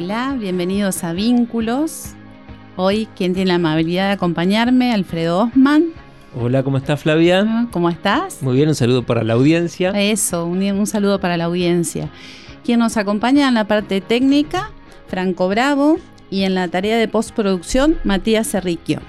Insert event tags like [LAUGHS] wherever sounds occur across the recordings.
Hola, bienvenidos a Vínculos. Hoy, quien tiene la amabilidad de acompañarme, Alfredo Osman. Hola, ¿cómo estás Flavia? Ah, ¿Cómo estás? Muy bien, un saludo para la audiencia. Eso, un, un saludo para la audiencia. Quien nos acompaña en la parte técnica, Franco Bravo, y en la tarea de postproducción, Matías Cerriquio.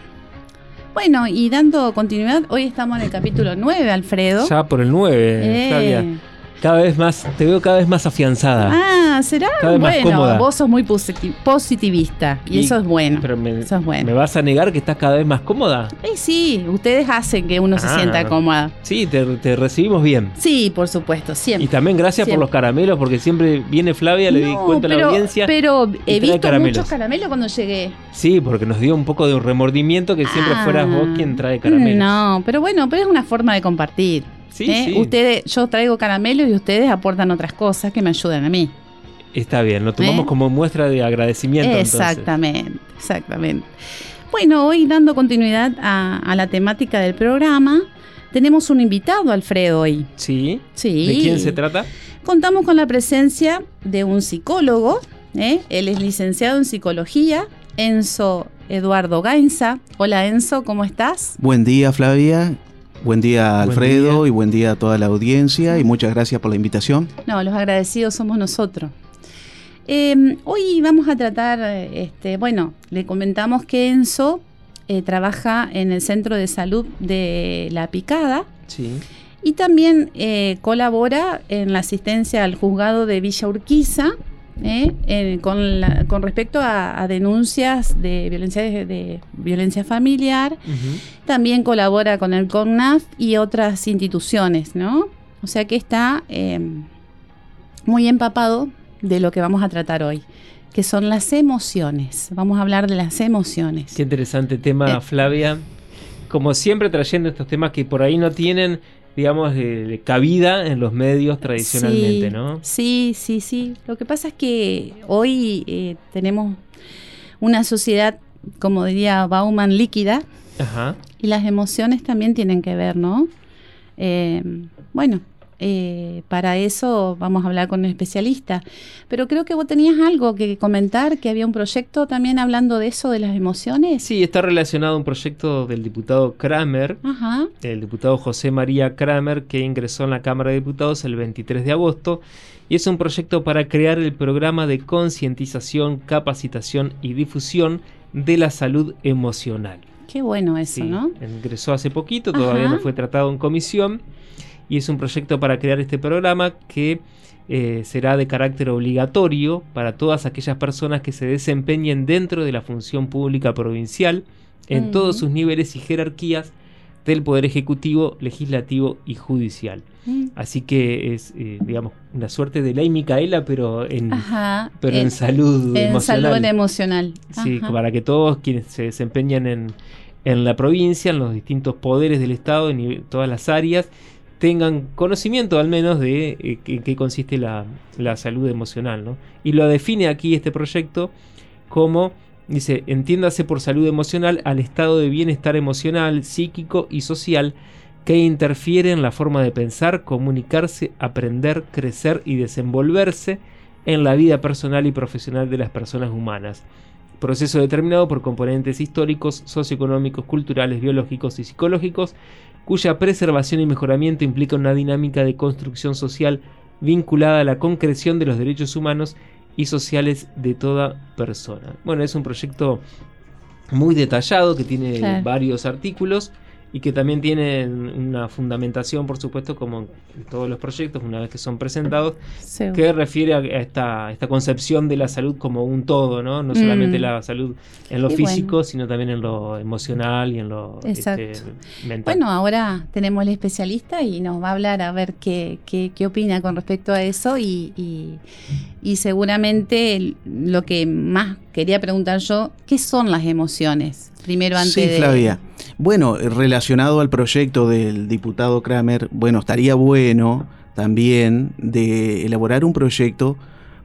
Bueno, y dando continuidad, hoy estamos en el capítulo 9, Alfredo. Ya por el 9, Eh. Flavia. Cada vez más, te veo cada vez más afianzada. Ah, ¿será? Cada vez más Bueno, cómoda. vos sos muy positi- positivista y, Y- eso es bueno. Pero me, Eso es bueno. ¿me vas a negar que estás cada vez más cómoda? Eh, sí, ustedes hacen que uno se Ah. sienta cómoda. Sí, te, te recibimos bien. Sí, por supuesto, siempre. Y también gracias Siempre. por los caramelos, porque siempre viene Flavia, le di cuenta a la audiencia. Pero he visto caramelos. muchos caramelos cuando llegué. Sí, porque nos dio un poco de un remordimiento que siempre Ah. fueras vos quien trae caramelos. No, pero bueno, pero es una forma de compartir. Sí, ¿eh? sí. Ustedes, yo traigo caramelos y ustedes aportan otras cosas que me ayudan a mí. Está bien, lo tomamos ¿Eh? como muestra de agradecimiento. entonces. Exactamente, exactamente. Bueno, hoy dando continuidad a, a la temática del programa, tenemos un invitado, Alfredo, hoy. Sí. Sí. ¿De quién se trata? Contamos con la presencia de un psicólogo, ¿eh? él es licenciado en psicología, Enzo Eduardo Gainza. Hola Enzo, ¿cómo estás? Buen día Flavia, buen día Buen Alfredo día. y buen día a toda la audiencia y muchas gracias por la invitación. No, los agradecidos somos nosotros. Eh, hoy vamos a tratar, este, bueno, le comentamos que Enzo eh, trabaja en el Centro de Salud de La Picada Sí. y también eh, colabora en la asistencia al juzgado de Villa Urquiza eh, con, la- con respecto a, a denuncias de violencia, de, de violencia familiar. También colabora con el CONAF y otras instituciones, ¿no? O sea que está eh, muy empapado de lo que vamos a tratar hoy, que son las emociones. Vamos a hablar de las emociones. Qué interesante tema, Eh. Flavia. Como siempre trayendo estos temas que por ahí no tienen, digamos, de- de cabida en los medios tradicionalmente, sí, ¿no? Sí, sí, sí. Lo que pasa es que hoy eh, tenemos una sociedad, como diría Bauman, líquida, Ajá. y las emociones también tienen que ver, ¿no? Eh, bueno, eh, para eso vamos a hablar con un especialista. Pero creo que vos tenías algo que comentar, que había un proyecto también hablando de eso, de las emociones. Sí, está relacionado a un proyecto del diputado Kramer, Ajá. el diputado José María Kramer, que ingresó en la Cámara de Diputados el 23 de agosto. Y es un proyecto para crear el programa de concientización, capacitación y difusión de la salud emocional. Qué bueno eso, Sí, ¿no? ingresó hace poquito, todavía Ajá. no fue tratado en comisión y es un proyecto para crear este programa que eh, será de carácter obligatorio para todas aquellas personas que se desempeñen dentro de la función pública provincial en todos sus niveles y jerarquías del Poder Ejecutivo, Legislativo y Judicial. Mm. Así que es, eh, digamos, una suerte de ley Micaela, pero en, Ajá. pero en, En- salud en emocional. salud emocional. Sí, para que todos quienes se desempeñan en, en la provincia, en los distintos poderes del Estado, en todas las áreas, tengan conocimiento al menos de eh, en qué consiste la, la salud emocional. ¿no? Y lo define aquí este proyecto como, dice, entiéndase por salud emocional al estado de bienestar emocional, psíquico y social que interfiere en la forma de pensar, comunicarse, aprender, crecer y desenvolverse en la vida personal y profesional de las personas humanas proceso determinado por componentes históricos, socioeconómicos, culturales, biológicos y psicológicos, cuya preservación y mejoramiento implica una dinámica de construcción social vinculada a la concreción de los derechos humanos y sociales de toda persona. Bueno, es un proyecto muy detallado que tiene varios artículos y que también tienen una fundamentación, por supuesto, como en todos los proyectos, una vez que son presentados, que refiere a esta, esta concepción de la salud como un todo, ¿no? No solamente mm. la salud en lo físico, sino también en lo emocional y en lo este, mental. Bueno, ahora tenemos el especialista y nos va a hablar a ver qué, qué, qué opina con respecto a eso y, y, y seguramente lo que más quería preguntar yo, ¿qué son las emociones? Primero antes sí, Flavia. Bueno, relacionado al proyecto del diputado Kramer, bueno, estaría bueno también de elaborar un proyecto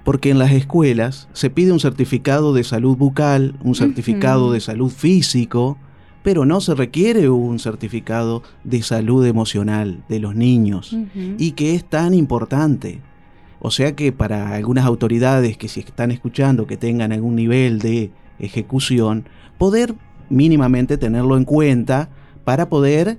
porque en las escuelas se pide un certificado de salud bucal, un certificado de salud físico, pero no se requiere un certificado de salud emocional de los niños y que es tan importante. O sea que para algunas autoridades que si están escuchando que tengan algún nivel de ejecución, poder mínimamente tenerlo en cuenta para poder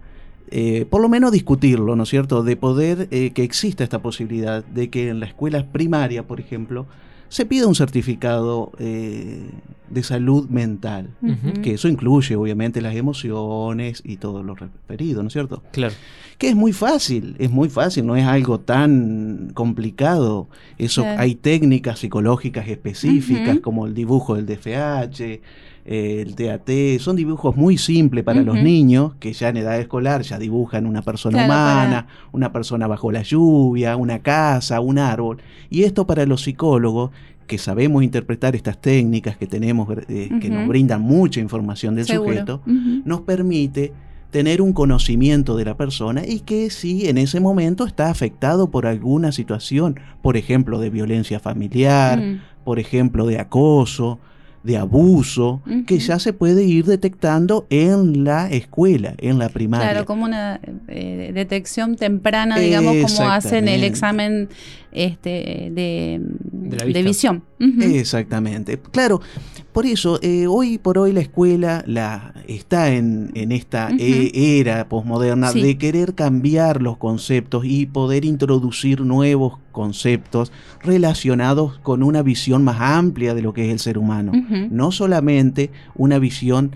eh, por lo menos discutirlo, ¿no es cierto? De poder eh, que exista esta posibilidad de que en la escuela primaria, por ejemplo, se pida un certificado eh, de salud mental, que eso incluye obviamente las emociones y todo lo referido, ¿no es cierto? Claro. Que es muy fácil, es muy fácil, no es algo tan complicado. Eso hay técnicas psicológicas específicas como el dibujo del DFH, el TAT, son dibujos muy simples para los niños que ya en edad escolar ya dibujan una persona humana, una persona bajo la lluvia, una casa, un árbol. Y esto para los psicólogos que sabemos interpretar estas técnicas que tenemos, eh, que nos brindan mucha información del sujeto, nos permite tener un conocimiento de la persona y que si en ese momento está afectado por alguna situación, por ejemplo, de violencia familiar, por ejemplo, de acoso, de abuso que ya se puede ir detectando en la escuela, en la primaria. Claro, como una eh, detección temprana, digamos, como hacen el examen este, de, de, visión. Exactamente. Claro, por eso, eh, hoy por hoy la escuela la, está en, en esta e, era posmoderna de querer cambiar los conceptos y poder introducir nuevos conceptos relacionados con una visión más amplia de lo que es el ser humano. No solamente una visión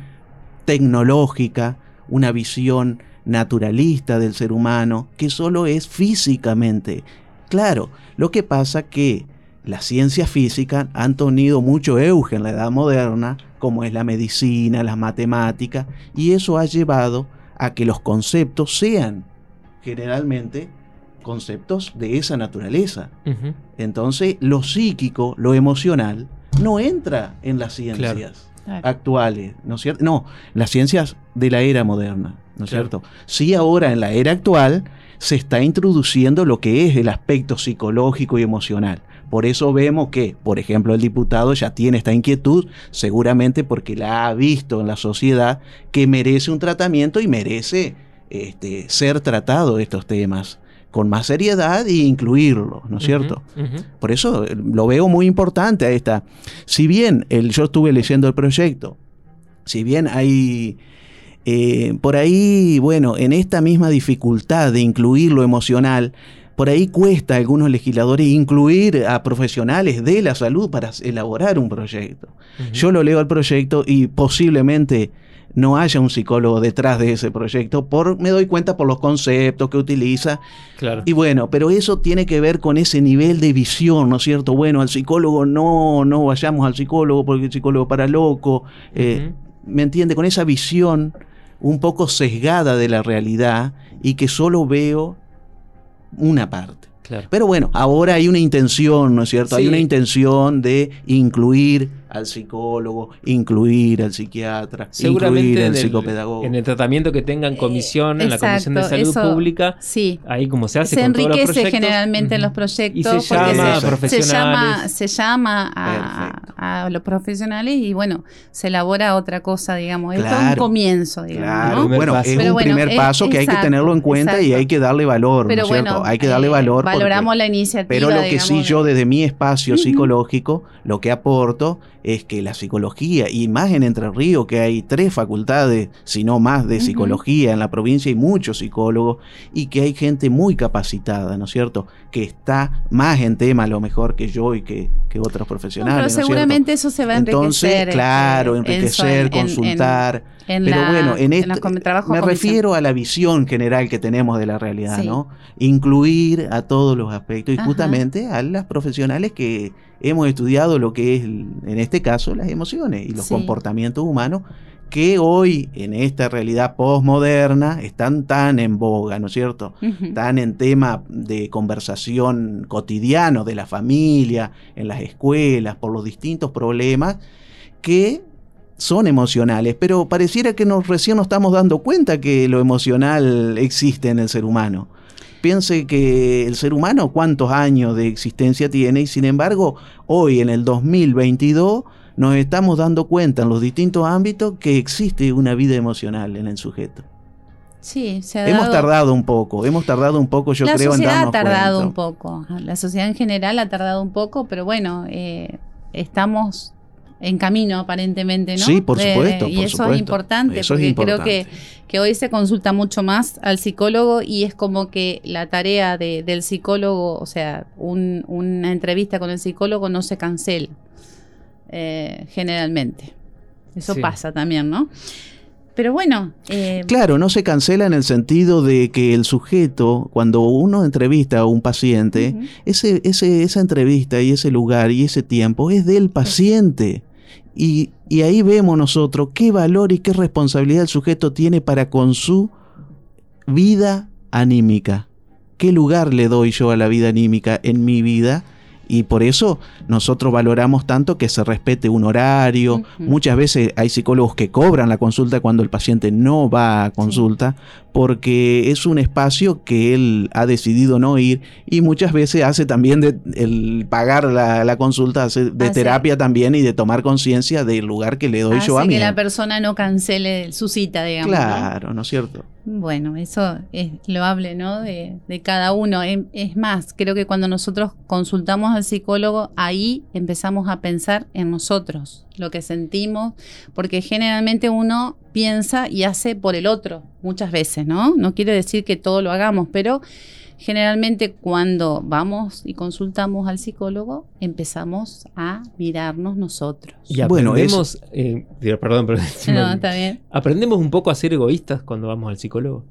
tecnológica, una visión naturalista del ser humano, que solo es físicamente. Claro, lo que pasa que las ciencias físicas han tenido mucho euge en la edad moderna, como es la medicina, las matemáticas, y eso ha llevado a que los conceptos sean generalmente conceptos de esa naturaleza. Entonces, lo psíquico, lo emocional, no entra en las ciencias actuales, ¿no es cierto? No, las ciencias de la era moderna, ¿no es cierto? Sí, ahora en la era actual se está introduciendo lo que es el aspecto psicológico y emocional. Por eso vemos que, por ejemplo, el diputado ya tiene esta inquietud, seguramente porque la ha visto en la sociedad que merece un tratamiento y merece este, ser tratado estos temas con más seriedad e incluirlo, ¿no es cierto? Por eso eh, lo veo muy importante a esta. Si bien el, yo estuve leyendo el proyecto, si bien hay eh, por ahí, bueno, en esta misma dificultad de incluir lo emocional, por ahí cuesta a algunos legisladores incluir a profesionales de la salud para elaborar un proyecto. Yo lo leo al proyecto y posiblemente no haya un psicólogo detrás de ese proyecto, por, me doy cuenta por los conceptos que utiliza. Claro. Y bueno, pero eso tiene que ver con ese nivel de visión, ¿no es cierto? Bueno, al psicólogo no, no vayamos al psicólogo porque el psicólogo para loco. Eh, ¿Me entiende? Con esa visión un poco sesgada de la realidad y que solo veo una parte. Pero bueno, ahora hay una intención, ¿no es cierto? Hay una intención de incluir al psicólogo, incluir al psiquiatra, incluir al psicopedagogo. En el tratamiento que tengan comisión, en la Comisión de Salud Pública, sí. ahí como se hace se con enriquece todos los generalmente en los proyectos. Y se llama a profesionales. Se llama, se llama a, a los profesionales y bueno, se elabora otra cosa, digamos. es un comienzo, digamos. Bueno, es un primer paso que hay que tenerlo en cuenta y hay que darle valor, pero Bueno, hay que darle eh, valor. Valoramos la iniciativa. Pero lo que sí yo desde mi espacio psicológico, lo que aporto es que la psicología, y más en Entre Ríos, que hay tres facultades, si no más, de psicología en la provincia y muchos psicólogos, y que hay gente muy capacitada, ¿no es cierto? Que está más en tema a lo mejor que yo y que, otros profesionales. pero seguramente eso se va a enriquecer. Entonces, claro, este, enriquecer, consultar. pero bueno, en, este, me refiero a la visión general que tenemos de la realidad, ¿no? Incluir a todos los aspectos y justamente a las profesionales que hemos estudiado lo que es, en este caso, las emociones y los comportamientos humanos que hoy en esta realidad postmoderna están tan en boga, ¿no es cierto? Tan en tema de conversación cotidiano de la familia, en las escuelas, por los distintos problemas que son emocionales, pero pareciera que nos recién nos estamos dando cuenta que lo emocional existe en el ser humano. Piense que el ser humano cuántos años de existencia tiene y sin embargo hoy en el 2022 nos estamos dando cuenta en los distintos ámbitos que existe una vida emocional en el sujeto. Sí, se ha Hemos tardado un poco, hemos tardado un poco, yo creo, en darnos La sociedad ha tardado un poco, la sociedad en general ha tardado un poco, pero bueno, eh, estamos en camino aparentemente, ¿no? Sí, por supuesto. y eso es importante, porque creo que, que, hoy se consulta mucho más al psicólogo y es como que la tarea de, del psicólogo, o sea, una entrevista con el psicólogo no se cancela eh, generalmente. Eso pasa también, ¿no? Pero bueno. Eh, claro, no se cancela en el sentido de que el sujeto, cuando uno entrevista a un paciente, ese, ese, esa entrevista y ese lugar y ese tiempo es del paciente. Y, ahí vemos nosotros qué valor y qué responsabilidad el sujeto tiene para con su vida anímica. ¿Qué lugar le doy yo a la vida anímica en mi vida? Y por eso nosotros valoramos tanto que se respete un horario. Muchas veces hay psicólogos que cobran la consulta cuando el paciente no va a consulta, porque es un espacio que él ha decidido no ir y muchas veces hace también de, el pagar la, consulta de terapia también y de tomar conciencia del lugar que le doy yo a mí. que la persona no cancele su cita, digamos. Claro, ¿no, es cierto? Bueno, eso es loable, ¿no? De, de cada uno. Em, es más, creo que cuando nosotros consultamos al psicólogo, ahí empezamos a pensar en nosotros, lo que sentimos, porque generalmente uno piensa y hace por el otro muchas veces, ¿no? No quiere decir que todo lo hagamos, pero generalmente cuando vamos y consultamos al psicólogo, empezamos a mirarnos nosotros. Y aprendemos, eh, perdón, pero [LAUGHS] no, está bien. aprendemos un poco a ser egoístas cuando vamos al psicólogo.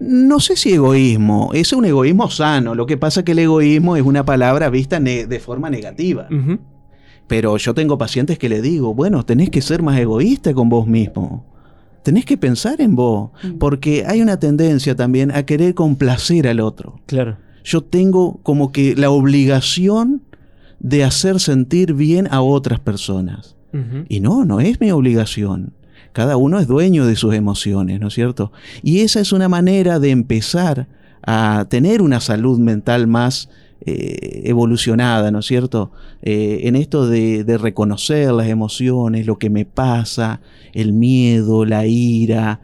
No sé si egoísmo, es un egoísmo sano. Lo que pasa es que el egoísmo es una palabra vista de forma negativa. Pero yo tengo pacientes que le digo, bueno, tenés que ser más egoísta con vos mismo. Tenés que pensar en vos, mm. porque hay una tendencia también a querer complacer al otro. Claro. Yo tengo como que la obligación de hacer sentir bien a otras personas. Y no, no es mi obligación. Cada uno es dueño de sus emociones, ¿no es cierto? Y esa es una manera de empezar a tener una salud mental más eh, evolucionada, ¿no es cierto? Eh, en esto de, reconocer las emociones, lo que me pasa, el miedo, la ira,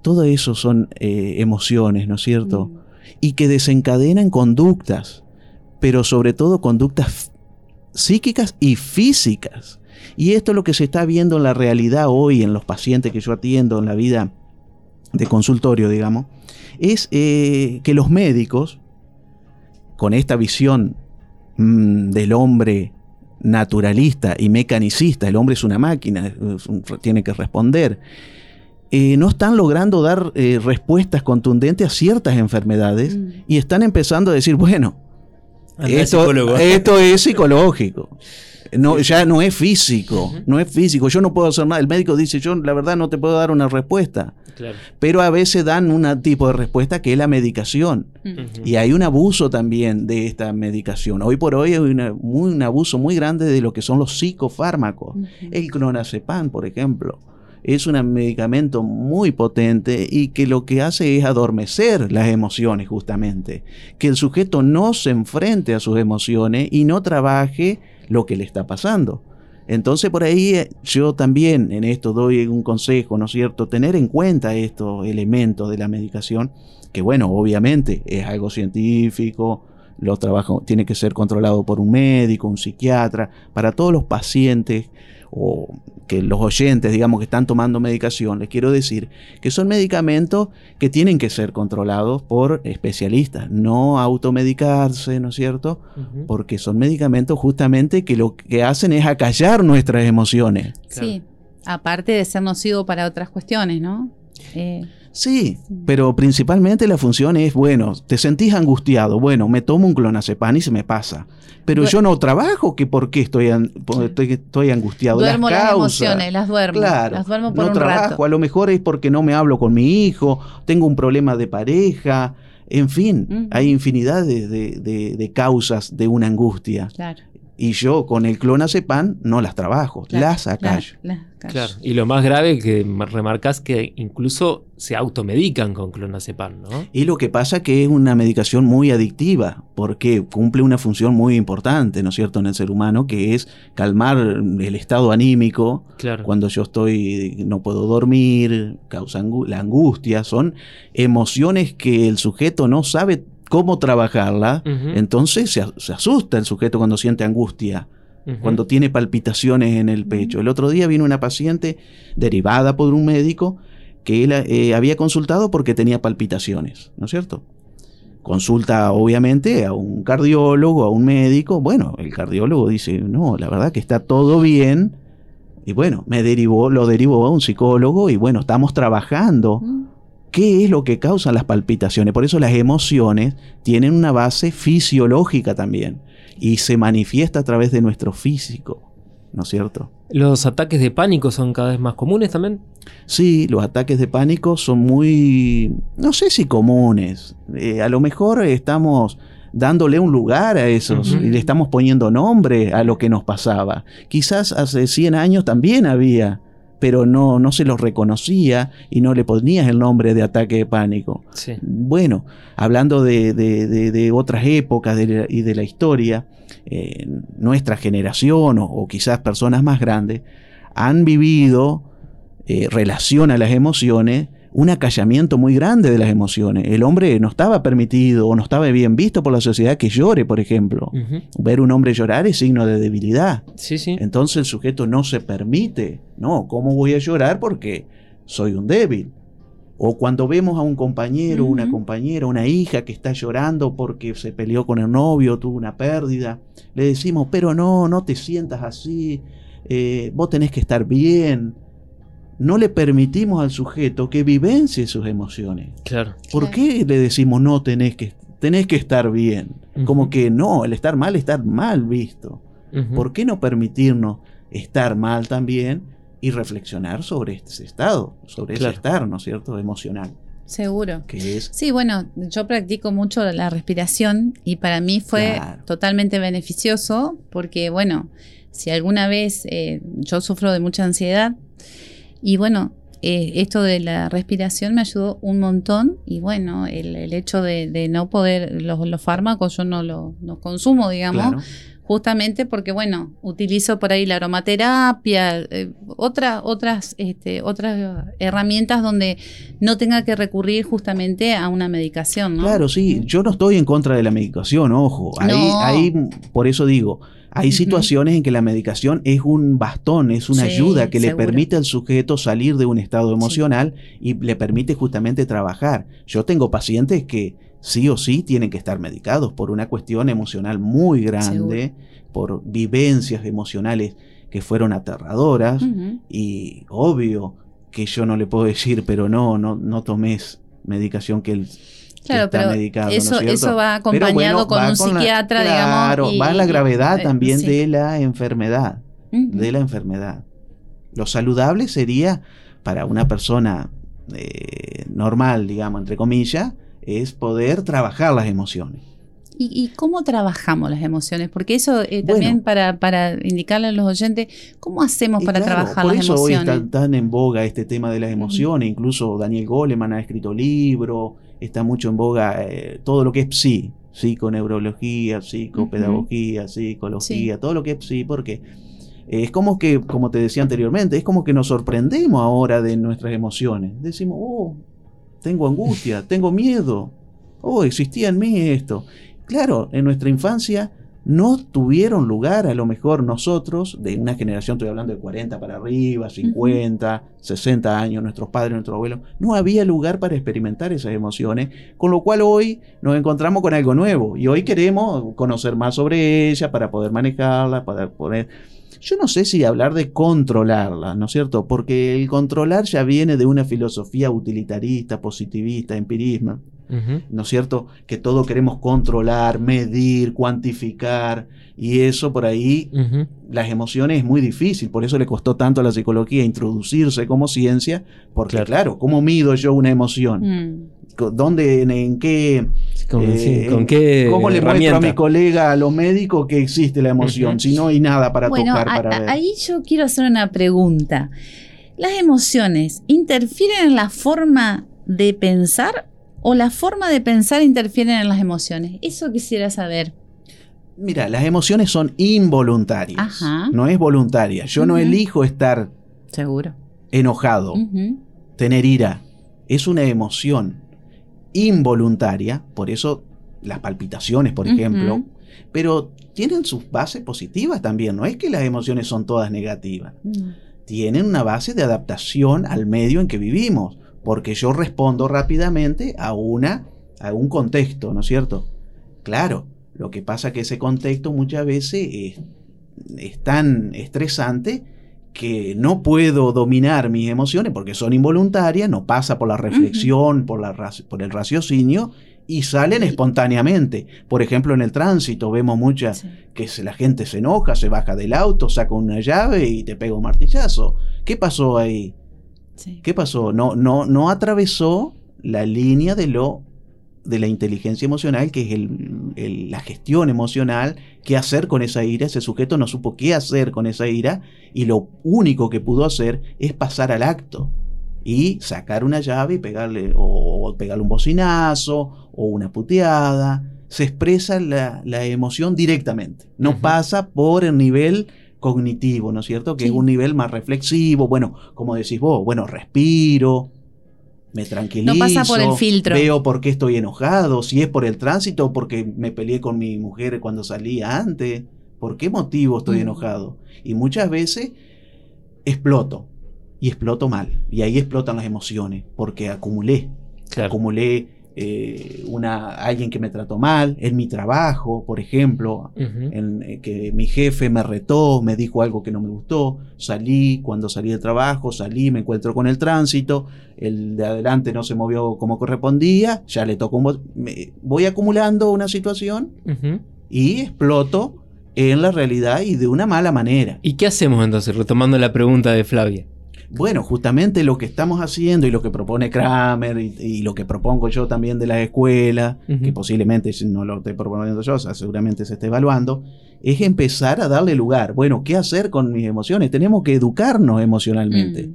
todo eso son eh, emociones, ¿no es cierto? Mm. Y que desencadenan conductas, pero sobre todo conductas psíquicas y físicas. Y esto es lo que se está viendo en la realidad hoy en los pacientes que yo atiendo en la vida de consultorio, digamos, es que los médicos, con esta visión mm, del hombre naturalista y mecanicista, el hombre es una máquina, tiene que responder, eh, no están logrando dar eh, respuestas contundentes a ciertas enfermedades mm. y están empezando a decir, bueno, esto, esto, es psicológico. No, ya no es físico, no es físico. Yo no puedo hacer nada. El médico dice, yo la verdad no te puedo dar una respuesta. Pero a veces dan un tipo de respuesta que es la medicación. Y hay un abuso también de esta medicación. Hoy por hoy hay un abuso muy grande de lo que son los psicofármacos. El clonazepam, por ejemplo es un medicamento muy potente y que lo que hace es adormecer las emociones justamente. Que el sujeto no se enfrente a sus emociones y no trabaje lo que le está pasando. Entonces por ahí eh, yo también en esto doy un consejo, ¿no es cierto? Tener en cuenta estos elementos de la medicación, que bueno, obviamente es algo científico, los trabajos tiene que ser controlado por un médico, un psiquiatra, para todos los pacientes o que los oyentes, digamos, que están tomando medicación, les quiero decir que son medicamentos que tienen que ser controlados por especialistas, no automedicarse, ¿no es cierto? Porque son medicamentos justamente que lo que hacen es acallar nuestras emociones. Sí, aparte de ser nocivo para otras cuestiones, ¿no? Eh, Sí, pero principalmente la función es, bueno, te sentís angustiado, bueno, me tomo un clonazepam y se me pasa. Pero yo no trabajo, que por qué estoy, estoy, angustiado. Duermo las, emociones, las duermo. Claro, las duermo por no trabajo, a lo mejor es porque no me hablo con mi hijo, tengo un problema de pareja, en fin, hay infinidad de, de, causas de una angustia. Claro. Y yo con el clonazepam no las trabajo, las acallo. Claro, y lo más grave que remarcas que incluso se automedican con clonazepam, ¿no? Y lo que pasa que es una medicación muy adictiva, porque cumple una función muy importante, ¿no es cierto?, en el ser humano, que es calmar el estado anímico. Claro. Cuando yo estoy, no puedo dormir, causa la angustia, son emociones que el sujeto no sabe cómo trabajarla, entonces se, asusta el sujeto cuando siente angustia, cuando tiene palpitaciones en el pecho. El otro día vino una paciente derivada por un médico que él eh, había consultado porque tenía palpitaciones, ¿no es cierto? Consulta obviamente a un cardiólogo, a un médico. Bueno, el cardiólogo dice, no, la verdad que está todo bien. Y bueno, me derivó, lo derivó a un psicólogo y bueno, estamos trabajando ¿Qué es lo que causa las palpitaciones? Por eso las emociones tienen una base fisiológica también y se manifiesta a través de nuestro físico, ¿no es cierto? ¿Los ataques de pánico son cada vez más comunes también? Sí, los ataques de pánico son muy, no sé si comunes, eh, a lo mejor estamos dándole un lugar a esos y le estamos poniendo nombre a lo que nos pasaba. Quizás hace 100 años también había pero no, no se los reconocía y no le ponías el nombre de ataque de pánico. Bueno, hablando de, otras épocas y de la historia, eh, nuestra generación o, quizás personas más grandes han vivido eh, relación a las emociones un acallamiento muy grande de las emociones. El hombre no estaba permitido o no estaba bien visto por la sociedad que llore, por ejemplo. Ver un hombre llorar es signo de debilidad. Sí, sí. Entonces el sujeto no se permite. No, ¿cómo voy a llorar? Porque soy un débil. O cuando vemos a un compañero, una compañera, una hija que está llorando porque se peleó con el novio, tuvo una pérdida, le decimos, pero no, no te sientas así, eh, vos tenés que estar bien, no le permitimos al sujeto que vivencie sus emociones. Claro. ¿Por qué le decimos no tenés que, tenés que estar bien? Como que no, el estar mal, estar mal visto. ¿Por qué no permitirnos estar mal también y reflexionar sobre ese estado, sobre ese estar, ¿no es cierto?, emocional. Seguro. Sí, bueno, yo practico mucho la respiración y para mí fue totalmente beneficioso porque, bueno, si alguna vez eh, yo sufro de mucha ansiedad, y bueno, eh, esto de la respiración me ayudó un montón y bueno, el, hecho de, no poder, los, fármacos yo no los no consumo, digamos. Justamente porque, bueno, utilizo por ahí la aromaterapia, eh, otras, este, otras herramientas donde no tenga que recurrir justamente a una medicación. ¿no? Claro, sí, yo no estoy en contra de la medicación, ojo. Ahí, ahí por eso digo, hay situaciones en que la medicación es un bastón, es una ayuda que le permite al sujeto salir de un estado emocional y le permite justamente trabajar. Yo tengo pacientes que sí o sí tienen que estar medicados por una cuestión emocional muy grande, por vivencias emocionales que fueron aterradoras y obvio que yo no le puedo decir, pero no, no, no tomes medicación que el Claro, pero eso, eso va acompañado con un psiquiatra, digamos. Claro, va la gravedad eh, también de la enfermedad. De la enfermedad. Lo saludable sería para una persona eh, normal, digamos, entre comillas, es poder trabajar las emociones. ¿Y, cómo trabajamos las emociones? Porque eso eh, también para, para indicarle a los oyentes, ¿cómo hacemos para trabajar las emociones? Por eso hoy está tan en boga este tema de las emociones, incluso Daniel Goleman ha escrito libros, está mucho en boga eh, todo lo que es psi, psiconeurología, psicopedagogía, psicología, todo lo que es psi, porque Es como que, como te decía anteriormente, es como que nos sorprendemos ahora de nuestras emociones. Decimos, oh, tengo angustia, tengo miedo, oh, existía en mí esto. Claro, en nuestra infancia no tuvieron lugar, a lo mejor nosotros, de una generación, estoy hablando de 40 para arriba, 50, 60 años, nuestros padres, nuestros abuelos, no había lugar para experimentar esas emociones, con lo cual hoy nos encontramos con algo nuevo y hoy queremos conocer más sobre ella para poder manejarla, para poder... Yo no sé si hablar de controlarla, ¿no es cierto? Porque el controlar ya viene de una filosofía utilitarista, positivista, empirismo, ¿no es cierto? Que todo queremos controlar, medir, cuantificar, y eso por ahí, las emociones es muy difícil, por eso le costó tanto a la psicología introducirse como ciencia, porque claro, ¿cómo mido yo una emoción? Mm. ¿Dónde, en, qué, ¿Con, eh, qué ¿Cómo le muestro a mi colega, a los médicos, que existe la emoción? Si no hay nada para tocar, para ver. Ahí yo quiero hacer una pregunta. ¿Las emociones interfieren en la forma de pensar o la forma de pensar interfieren en las emociones? Eso quisiera saber. Mira, las emociones son involuntarias. No es voluntaria. Yo no elijo estar seguro enojado, tener ira. Es una emoción involuntaria, por eso las palpitaciones, por ejemplo, pero tienen sus bases positivas también. No es que las emociones son todas negativas. Mm. Tienen una base de adaptación al medio en que vivimos porque yo respondo rápidamente a, una, a un contexto, ¿no es cierto? Claro, lo que pasa es que ese contexto muchas veces es, tan estresante que no puedo dominar mis emociones porque son involuntarias, no pasa por la reflexión, por, la, por el raciocinio y salen espontáneamente. Por ejemplo, en el tránsito vemos muchas que la gente se enoja, se baja del auto, saca una llave y te pega un martillazo. ¿Qué pasó ahí? ¿Qué pasó? No, no, no atravesó la línea de lo de la inteligencia emocional, que es el, la gestión emocional, qué hacer con esa ira. Ese sujeto no supo qué hacer con esa ira y lo único que pudo hacer es pasar al acto y sacar una llave y pegarle o, pegarle un bocinazo o una puteada. Se expresa la, emoción directamente, no pasa por el nivel cognitivo, ¿no es cierto? Que es un nivel más reflexivo, bueno, como decís vos, bueno, respiro, me tranquilizo. No pasa por el filtro. Veo por qué estoy enojado, si es por el tránsito o porque me peleé con mi mujer cuando salía antes, por qué motivo estoy mm. enojado. Y muchas veces exploto, y exploto mal, y ahí explotan las emociones, porque acumulé, acumulé eh, una, alguien que me trató mal, en mi trabajo, por ejemplo, en, eh, que mi jefe me retó, me dijo algo que no me gustó, salí, cuando salí del trabajo, salí, me encuentro con el tránsito, el de adelante no se movió como correspondía, ya le tocó un... voy acumulando una situación y exploto en la realidad y de una mala manera. ¿Y qué hacemos entonces, retomando la pregunta de Flavia? Bueno, justamente lo que estamos haciendo y lo que propone Kramer y, lo que propongo yo también de la escuela, que posiblemente no lo estoy proponiendo yo, seguramente se esté evaluando, es empezar a darle lugar. Bueno, ¿qué hacer con mis emociones? Tenemos que educarnos emocionalmente. Mm.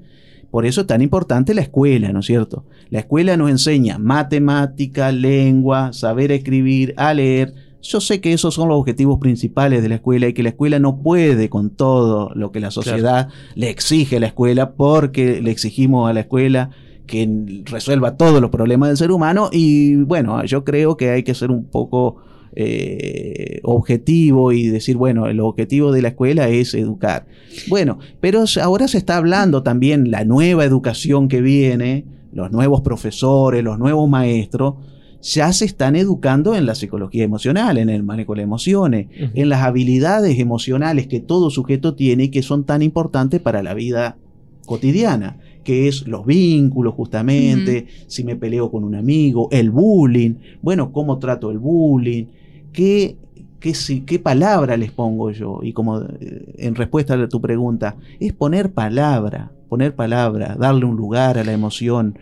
Por eso es tan importante la escuela, ¿no es cierto? La escuela nos enseña matemática, lengua, saber escribir, a leer, yo sé que esos son los objetivos principales de la escuela y que la escuela no puede con todo lo que la sociedad le exige a la escuela porque le exigimos a la escuela que resuelva todos los problemas del ser humano y bueno, yo creo que hay que ser un poco eh, objetivo y decir, bueno, el objetivo de la escuela es educar. Bueno, pero ahora se está hablando también la nueva educación que viene, los nuevos profesores, los nuevos maestros, ya se están educando en la psicología emocional, en el manejo de las emociones, en las habilidades emocionales que todo sujeto tiene y que son tan importantes para la vida cotidiana, que es los vínculos justamente, si me peleo con un amigo, el bullying, bueno, cómo trato el bullying, qué, qué, qué palabra les pongo yo, y como eh, en respuesta a tu pregunta, es poner palabra, poner palabra, darle un lugar a la emoción,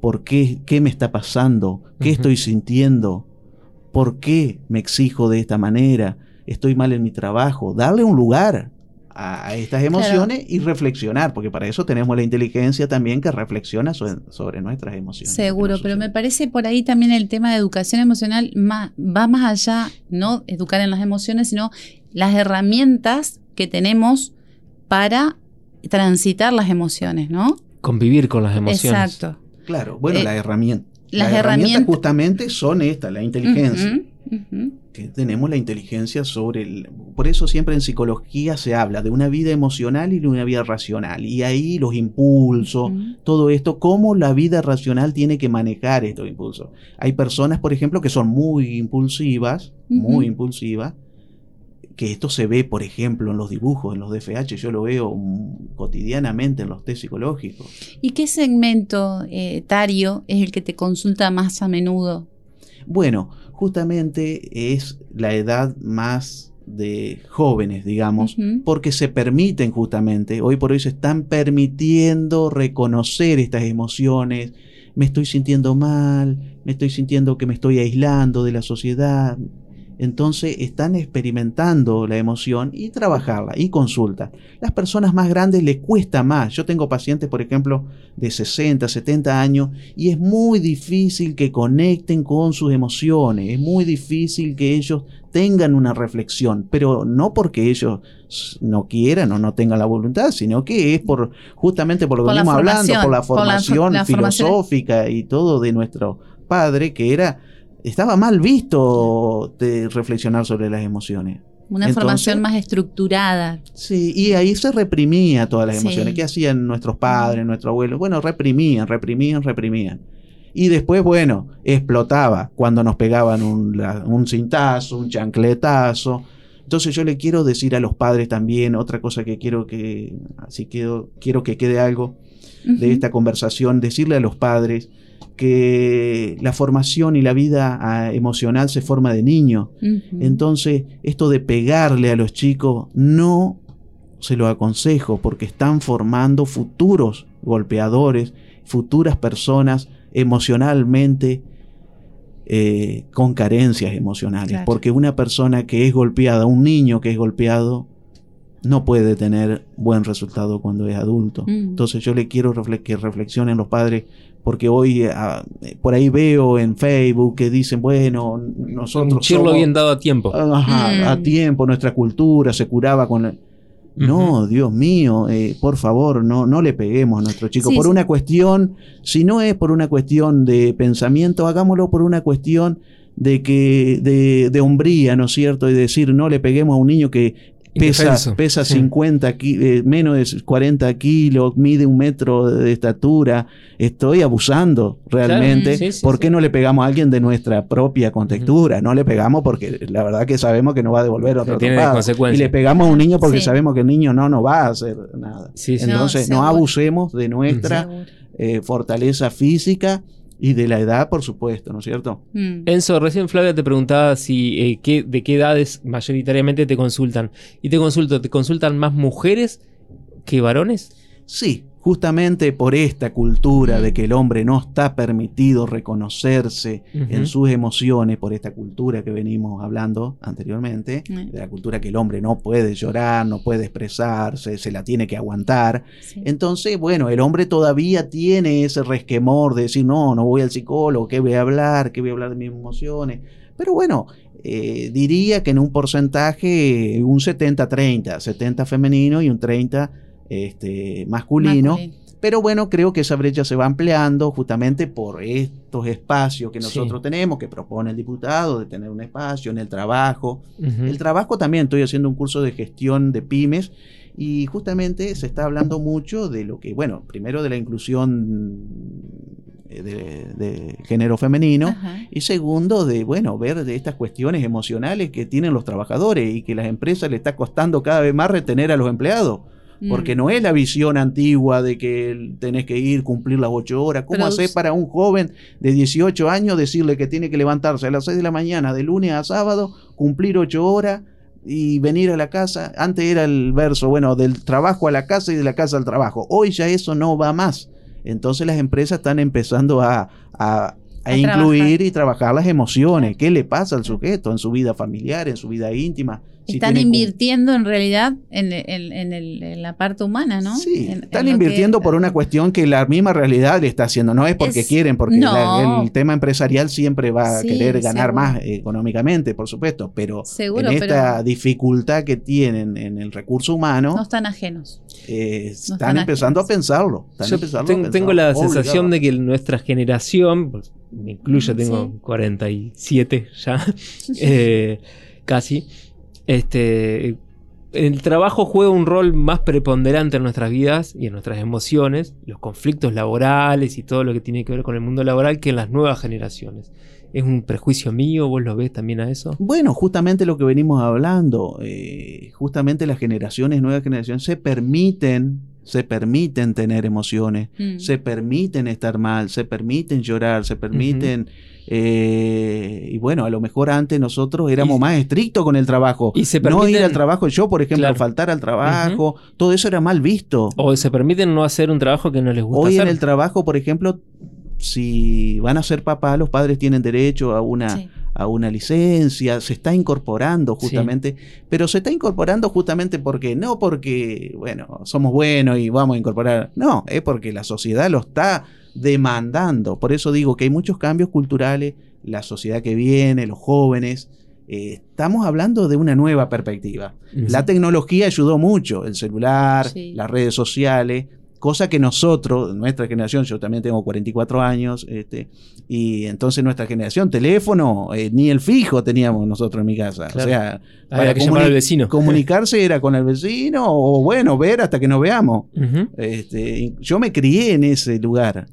por qué, qué me está pasando, qué estoy sintiendo, por qué me exijo de esta manera, estoy mal en mi trabajo, darle un lugar a, estas emociones y reflexionar, porque para eso tenemos la inteligencia también que reflexiona sobre, nuestras emociones. Seguro, pero me parece por ahí también el tema de educación emocional va más allá, no educar en las emociones, sino las herramientas que tenemos para transitar las emociones, ¿no? Convivir con las emociones. Exacto. Claro, bueno, Eh, la herramienta. las Las herramientas herramientas- justamente son estas, la inteligencia. Que tenemos la inteligencia sobre el... Por eso siempre en psicología se habla de una vida emocional y de una vida racional. Y ahí los impulsos, todo esto, cómo la vida racional tiene que manejar estos impulsos. Hay personas, por ejemplo, que son muy impulsivas, muy impulsivas, que esto se ve, por ejemplo, en los dibujos, en los DFH, yo lo veo mm, cotidianamente en los test psicológicos. ¿Y qué segmento eh, etario es el que te consulta más a menudo? Bueno, justamente es la edad más de jóvenes, digamos, porque se permiten justamente, hoy por hoy se están permitiendo reconocer estas emociones, me estoy sintiendo mal, me estoy sintiendo que me estoy aislando de la sociedad. Entonces están experimentando la emoción y trabajarla y consulta. Las personas más grandes les cuesta más. Yo tengo pacientes, por ejemplo, de 60, 70 años y es muy difícil que conecten con sus emociones. Es muy difícil que ellos tengan una reflexión, pero no porque ellos no quieran o no tengan la voluntad, sino que es por justamente por lo que Por venimos hablando, por la por la for- formación la formación. filosófica y todo de nuestro padre, que era estaba mal visto de reflexionar sobre las emociones. Una Entonces- formación más estructurada. Sí, y ahí se reprimía todas las Sí. emociones. ¿Qué hacían nuestros padres, nuestros abuelos? Bueno, reprimían, reprimían, reprimían. Y después, bueno, explotaba cuando nos pegaban un, la- un cintazo, un chancletazo. Entonces yo le quiero decir a los padres también, otra cosa que quiero que, así quiero, quiero que quede algo de esta conversación, decirle a los padres que la formación y la vida ah, emocional se forma de niño. Entonces, esto de pegarle a los chicos no se lo aconsejo porque están formando futuros golpeadores, futuras personas emocionalmente eh, con carencias emocionales. Claro. Porque una persona que es golpeada, un niño que es golpeado, no puede tener buen resultado cuando es adulto. Mm. Entonces yo le quiero refle- que reflexionen los padres, porque hoy eh, ah, por ahí veo en Facebook que dicen, bueno, nosotros... Un chirlo bien dado a tiempo. Ajá, a Mm. tiempo, nuestra cultura se curaba con... la- No, Dios mío, eh, por favor, no, no le peguemos a nuestro chico. Sí, por sí. una cuestión, si no es por una cuestión de pensamiento, hagámoslo por una cuestión de que de, de hombría, ¿no es cierto? Y decir, no le peguemos a un niño que pesa, pesa sí. 50 ki- eh, menos de 40 kilos, mide un metro de estatura. Estoy abusando realmente. Claro, sí, sí, ¿Por sí. qué no le pegamos a alguien de nuestra propia contextura? No le pegamos porque la verdad que sabemos que no va a devolver otro. Y le pegamos a un niño porque Sí. sabemos que el niño no nos va a hacer nada. Sí, sí. Entonces No, abusemos de nuestra eh, fortaleza física y de la edad, por supuesto, ¿no es cierto? Mm. Enzo, recién Flavia te preguntaba si eh, qué, de qué edades mayoritariamente te consultan. Y te consulto, ¿te consultan más mujeres que varones? Sí, justamente por esta cultura de que el hombre no está permitido reconocerse en sus emociones, por esta cultura que venimos hablando anteriormente, de la cultura que el hombre no puede llorar, no puede expresarse, se la tiene que aguantar. Sí. Entonces, bueno, el hombre todavía tiene ese resquemor de decir, no, no voy al psicólogo, ¿qué voy a hablar? ¿Qué voy a hablar de mis emociones? Pero bueno, eh, diría que en un porcentaje, un 70-30, 70 femenino y un 30 este, masculino. Masculino. Pero bueno, creo que esa brecha se va ampliando justamente por estos espacios que Sí. nosotros tenemos, que propone el diputado, de tener un espacio en el trabajo. El trabajo también, estoy haciendo un curso de gestión de pymes y justamente se está hablando mucho de lo que, bueno, primero de la inclusión de, de género femenino Ajá. y segundo de, bueno, ver de estas cuestiones emocionales que tienen los trabajadores y que las empresas le está costando cada vez más retener a los empleados. Porque Mm. no es la visión antigua de que tenés que ir, cumplir las ocho horas. ¿Cómo hacer para un joven de 18 años decirle que tiene que levantarse a las 6 de la mañana, de lunes a sábado, cumplir ocho horas y venir a la casa? Antes era el verso, bueno, del trabajo a la casa y de la casa al trabajo. Hoy ya eso no va más. Entonces las empresas están empezando a, a- a A incluir trabajar. y trabajar las emociones. ¿Qué le pasa al sujeto en su vida familiar, en su vida íntima? Están invirtiendo en realidad en, la parte humana, ¿no? Sí, están invirtiendo por una cuestión que la misma realidad le está haciendo. No es porque quieren, porque el tema empresarial siempre va a querer ganar más económicamente, por supuesto, pero en esta dificultad que tienen en el recurso humano. No están ajenos. Eh, están, empezando a pensarlo. tengo, la sensación de que nuestra generación, pues, me incluyo, tengo 47 ya, [LAUGHS] eh, casi este, el trabajo juega un rol más preponderante en nuestras vidas y en nuestras emociones, los conflictos laborales y todo lo que tiene que ver con el mundo laboral que en las nuevas generaciones. ¿Es un prejuicio mío? ¿Vos lo ves también a eso? Bueno, justamente lo que venimos hablando, eh, justamente las generaciones, nuevas generaciones, se permiten, se permiten tener emociones, mm. se permiten estar mal, se permiten llorar, se permiten eh, y bueno, a lo mejor antes nosotros éramos más estrictos con el trabajo. Y se no ir al trabajo, yo por ejemplo, faltar al trabajo, todo eso era mal visto. O se permiten no hacer un trabajo que no les gusta. Hoy en el trabajo, por ejemplo, si van a ser papás, los padres tienen derecho a una, a una licencia, se está incorporando justamente, pero se está incorporando justamente porque, no porque, bueno, somos buenos y vamos a incorporar, no, es porque la sociedad lo está demandando. Por eso digo que hay muchos cambios culturales, la sociedad que viene, los jóvenes. Eh, estamos hablando de una nueva perspectiva. La tecnología ayudó mucho, el celular, las redes sociales, cosa que nosotros, nuestra generación, yo también tengo 44 años, este, y entonces nuestra generación, teléfono, eh, ni el fijo teníamos nosotros en mi casa. O sea, para que llamar al vecino. comunicarse era con el vecino, o bueno, ver hasta que nos veamos. este, yo me crié en ese lugar.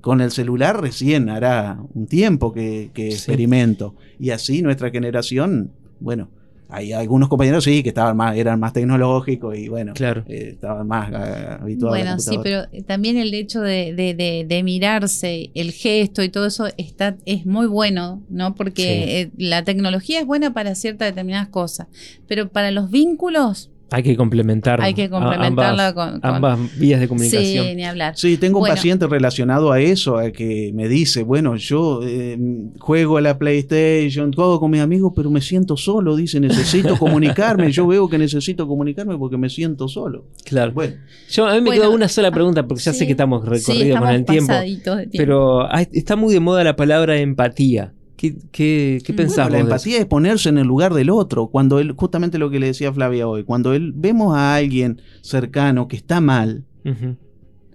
Con el celular recién hará un tiempo que, experimento. Y así nuestra generación, bueno, hay algunos compañeros sí que estaban más, eran más tecnológicos y bueno, claro. Eh, estaban más uh, habituados. Bueno, sí, pero también el hecho de, de, mirarse, el gesto y todo eso está, es muy bueno, ¿no? Porque eh, la tecnología es buena para ciertas determinadas cosas, pero para los vínculos hay que complementar. Hay que complementarla ambas, con, ambas, vías de comunicación. Sí, ni hablar. Sí, tengo un paciente relacionado a eso, a que me dice, bueno, yo eh, juego a la PlayStation, todo con mis amigos, pero me siento solo. Dice, necesito [LAUGHS] comunicarme. yo veo que necesito comunicarme porque me siento solo. Claro. Bueno. Yo, a mí me quedó una sola pregunta, porque ya sé que estamos recorridos con el tiempo, tiempo. Pero está muy de moda la palabra empatía. ¿Qué, qué, qué La empatía es ponerse en el lugar del otro. Cuando él, justamente lo que le decía Flavia hoy, cuando él vemos a alguien cercano que está mal,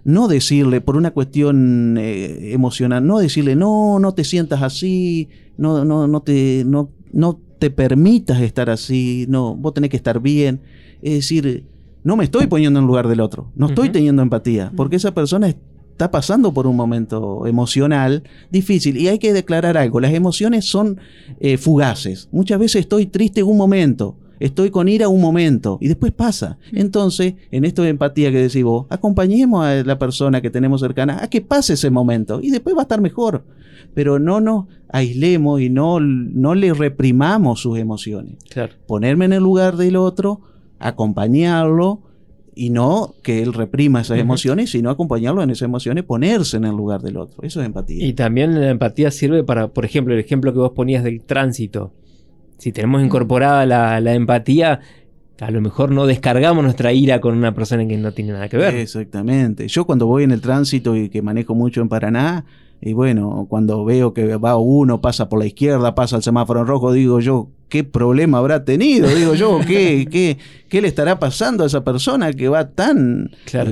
no decirle por una cuestión eh, emocional, no decirle no, no te sientas así, no, no, no te, no, no te permitas estar así, no, vos tenés que estar bien. Es decir, no me estoy poniendo en el lugar del otro, no estoy teniendo empatía, porque esa persona es está pasando por un momento emocional difícil y hay que declarar algo. Las emociones son eh, fugaces. Muchas veces estoy triste un momento, estoy con ira un momento y después pasa. Mm. Entonces, en esto de empatía que decís vos, acompañemos a la persona que tenemos cercana a que pase ese momento y después va a estar mejor. Pero no nos aislemos y no, no le reprimamos sus emociones. Ponerme en el lugar del otro, acompañarlo y no que él reprima esas emociones, sino acompañarlo en esas emociones, ponerse en el lugar del otro. Eso es empatía. Y también la empatía sirve para, por ejemplo, el ejemplo que vos ponías del tránsito. Si tenemos incorporada la, empatía, a lo mejor no descargamos nuestra ira con una persona que no tiene nada que ver. Exactamente. Yo cuando voy en el tránsito y que manejo mucho en Paraná, y bueno, cuando veo que va uno, pasa por la izquierda, pasa el semáforo en rojo, digo yo, ¿qué problema habrá tenido? Digo yo, [LAUGHS] ¿qué, qué, qué le estará pasando a esa persona que va tan...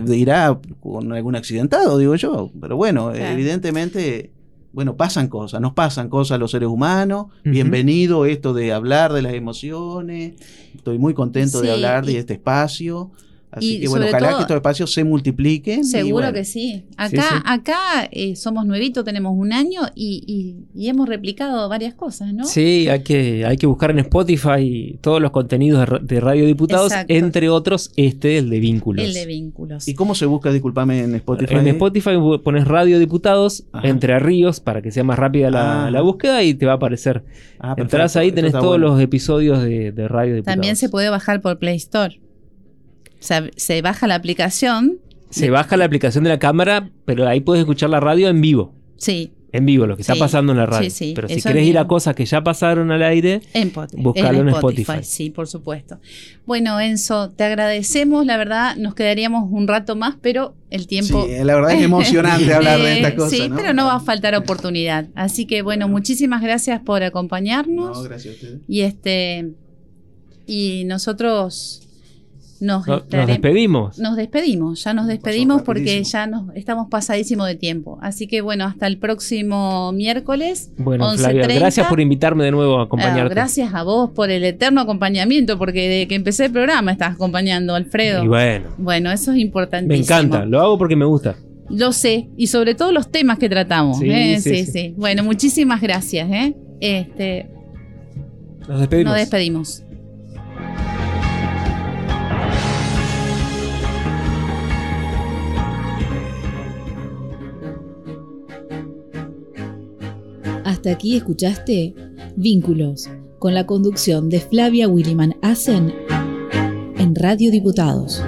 Irá con algún accidentado, digo yo. Pero bueno, evidentemente bueno, pasan cosas, nos pasan cosas a los seres humanos. Bienvenido esto de hablar de las emociones. Estoy muy contento de hablar de este espacio. Así que bueno, ojalá que estos espacios se multipliquen. Seguro que sí. Acá, acá eh, somos nuevitos, tenemos un año y, hemos replicado varias cosas, ¿no? Sí, hay que, hay que buscar en Spotify todos los contenidos de, Radio Diputados, entre otros este, el de vínculos. El de vínculos. ¿Y cómo se busca, disculpame, en Spotify? En Spotify pones Radio Diputados, Entre Ríos, para que sea más rápida la, ah. búsqueda y te va a aparecer. Ah, Entrás ahí, tenés todos los episodios de, de Radio Diputados. También se puede bajar por Play Store. O sea, se baja la aplicación. Se baja la aplicación de la cámara, pero ahí puedes escuchar la radio en vivo. Sí, en vivo, lo que está pasando en la radio. Pero si querés ir a cosas que ya pasaron al aire, en buscarlo en, Spotify. Sí, por supuesto. Bueno, Enzo, te agradecemos. La verdad, nos quedaríamos un rato más, pero el tiempo. Sí, la verdad es [LAUGHS] emocionante hablar de estas cosas. Sí, pero no va a faltar oportunidad. Así que, bueno, muchísimas gracias por acompañarnos. No, gracias a ustedes. Y este. Y nosotros nos, despedimos. Nos despedimos, ya nos despedimos porque ya nos estamos pasadísimo de tiempo. Así que bueno, hasta el próximo miércoles. Bueno, gracias por invitarme de nuevo a acompañarte. Ah, gracias a vos por el eterno acompañamiento, porque desde que empecé el programa estás acompañando, Alfredo. Y bueno. Bueno, eso es importantísimo. Me encanta, lo hago porque me gusta. Lo sé, y sobre todo los temas que tratamos. Sí, ¿eh? sí, sí, Bueno, muchísimas gracias. ¿eh? Este, nos despedimos. Nos despedimos. Hasta aquí escuchaste Vínculos, con la conducción de Flavia Williman Asen en Radio Diputados.